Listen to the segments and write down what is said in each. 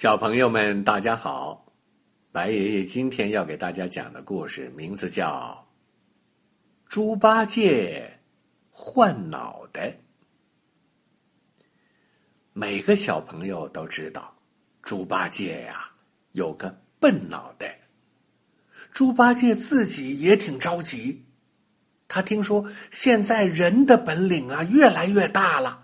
小朋友们，大家好！白爷爷今天要给大家讲的故事名字叫《猪八戒换脑袋》。每个小朋友都知道，猪八戒呀有个笨脑袋。猪八戒自己也挺着急，他听说现在人的本领啊越来越大了。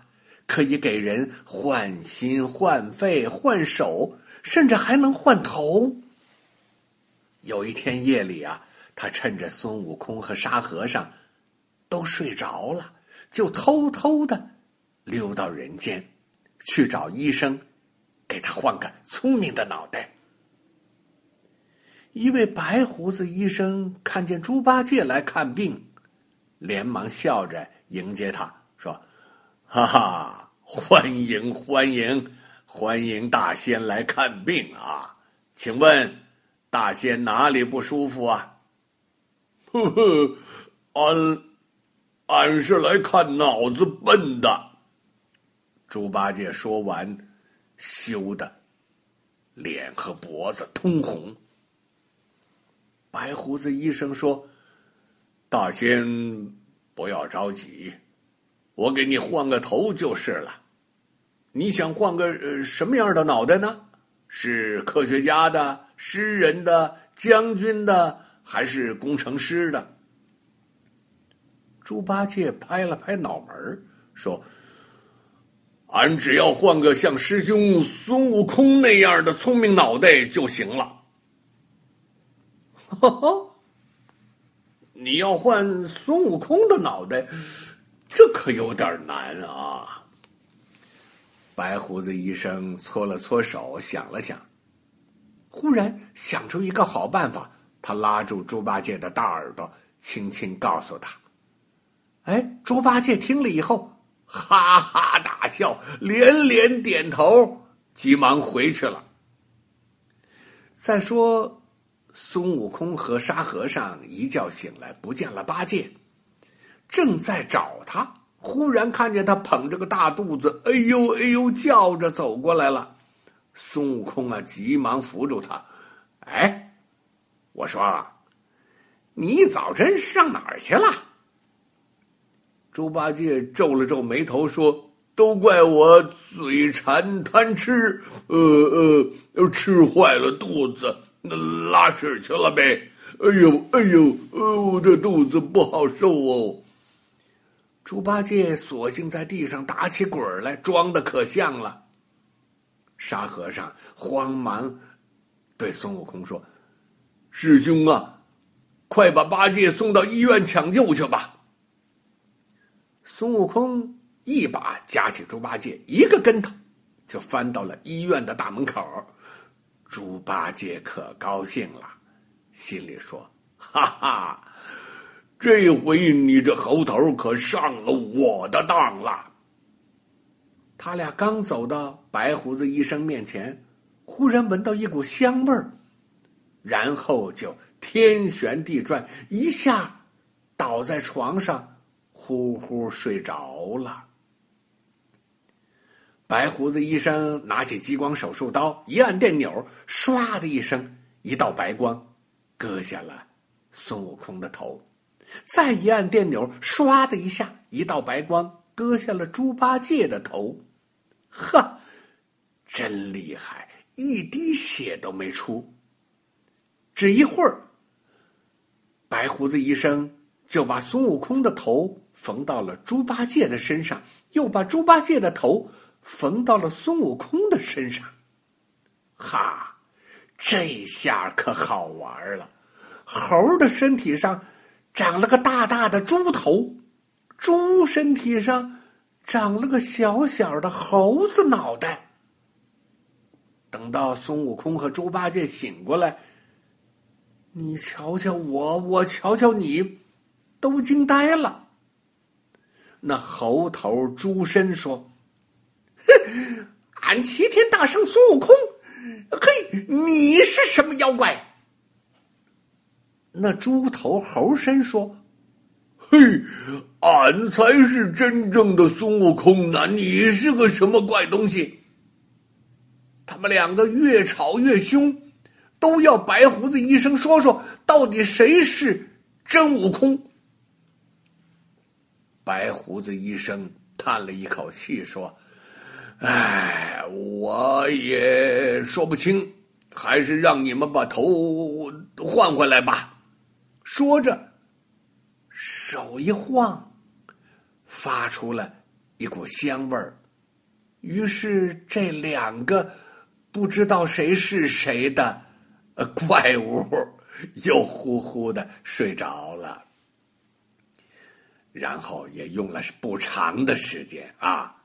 可以给人换心、换肺、换手，甚至还能换头。有一天夜里啊，他趁着孙悟空和沙和尚都睡着了，就偷偷的溜到人间，去找医生，给他换个聪明的脑袋。一位白胡子医生看见猪八戒来看病，连忙笑着迎接他，哈哈，欢迎欢迎欢迎大仙来看病啊！请问大仙哪里不舒服啊？呵呵，俺俺是来看脑子笨的。猪八戒说完，羞的脸和脖子通红。白胡子医生说：“大仙不要着急。”我给你换个头就是了，你想换个呃什么样的脑袋呢？是科学家的、诗人的、将军的，还是工程师的？猪八戒拍了拍脑门说：“俺只要换个像师兄孙悟空那样的聪明脑袋就行了。”哈哈，你要换孙悟空的脑袋？可有点难啊！白胡子医生搓了搓手，想了想，忽然想出一个好办法。他拉住猪八戒的大耳朵，轻轻告诉他：“哎！”猪八戒听了以后，哈哈大笑，连连点头，急忙回去了。再说，孙悟空和沙和尚一觉醒来，不见了八戒。正在找他，忽然看见他捧着个大肚子，哎呦哎呦叫着走过来了。孙悟空啊，急忙扶住他。哎，我说，你早晨上哪儿去了？猪八戒皱了皱眉头说：“都怪我嘴馋贪吃，呃呃，吃坏了肚子，那拉屎去了呗。哎呦哎呦，我这肚子不好受哦。”猪八戒索性在地上打起滚来，装的可像了。沙和尚慌忙对孙悟空说：“师兄啊，快把八戒送到医院抢救去吧。”孙悟空一把夹起猪八戒，一个跟头就翻到了医院的大门口。猪八戒可高兴了，心里说：“哈哈。”这回你这猴头可上了我的当了。他俩刚走到白胡子医生面前，忽然闻到一股香味儿，然后就天旋地转，一下倒在床上，呼呼睡着了。白胡子医生拿起激光手术刀，一按电钮，唰的一声，一道白光割下了孙悟空的头。再一按电钮，唰的一下，一道白光割下了猪八戒的头。呵，真厉害，一滴血都没出。只一会儿，白胡子医生就把孙悟空的头缝到了猪八戒的身上，又把猪八戒的头缝到了孙悟空的身上。哈，这下可好玩了，猴的身体上。长了个大大的猪头，猪身体上长了个小小的猴子脑袋。等到孙悟空和猪八戒醒过来，你瞧瞧我，我瞧瞧你，都惊呆了。那猴头猪身说：“哼，俺齐天大圣孙悟空，嘿，你是什么妖怪？”那猪头猴身说：“嘿，俺才是真正的孙悟空呢！你是个什么怪东西？”他们两个越吵越凶，都要白胡子医生说说到底谁是真悟空。白胡子医生叹了一口气说：“哎，我也说不清，还是让你们把头换回来吧。”说着，手一晃，发出了一股香味儿。于是，这两个不知道谁是谁的怪物又呼呼的睡着了。然后也用了不长的时间啊，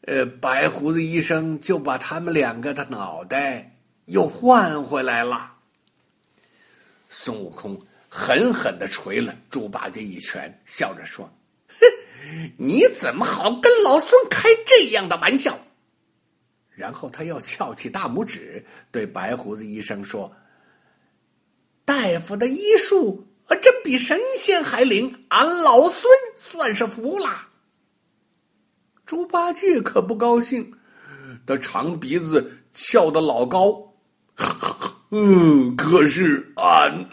呃，白胡子医生就把他们两个的脑袋又换回来了。孙悟空狠狠的捶了猪八戒一拳，笑着说。哼你怎么好跟老孙开这样的玩笑？然后他又翘起大拇指，对白胡子医生说：“大夫的医术啊，真比神仙还灵，俺老孙算是服了。”猪八戒可不高兴，他长鼻子翘得老高，嗯，可是俺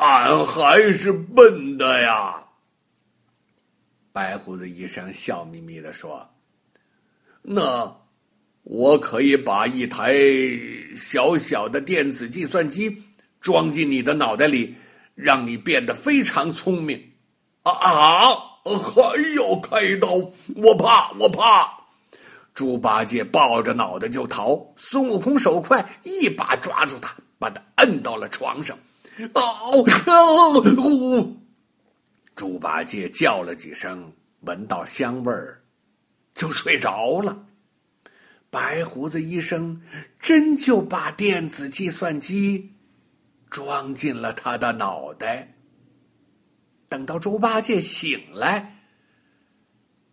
俺还是笨的呀。白胡子医生笑眯眯的说：“那我可以把一台小小的电子计算机装进你的脑袋里，让你变得非常聪明。”啊啊！还要开刀？我怕，我怕！猪八戒抱着脑袋就逃，孙悟空手快，一把抓住他，把他摁到了床上。啊！呼！猪八戒叫了几声，闻到香味儿，就睡着了。白胡子医生真就把电子计算机装进了他的脑袋。等到猪八戒醒来，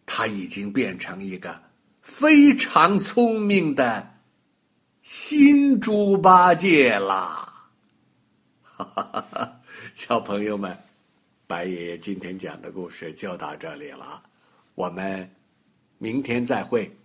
他已经变成一个非常聪明的新猪八戒啦！哈哈哈哈，小朋友们。白爷爷今天讲的故事就到这里了，我们明天再会。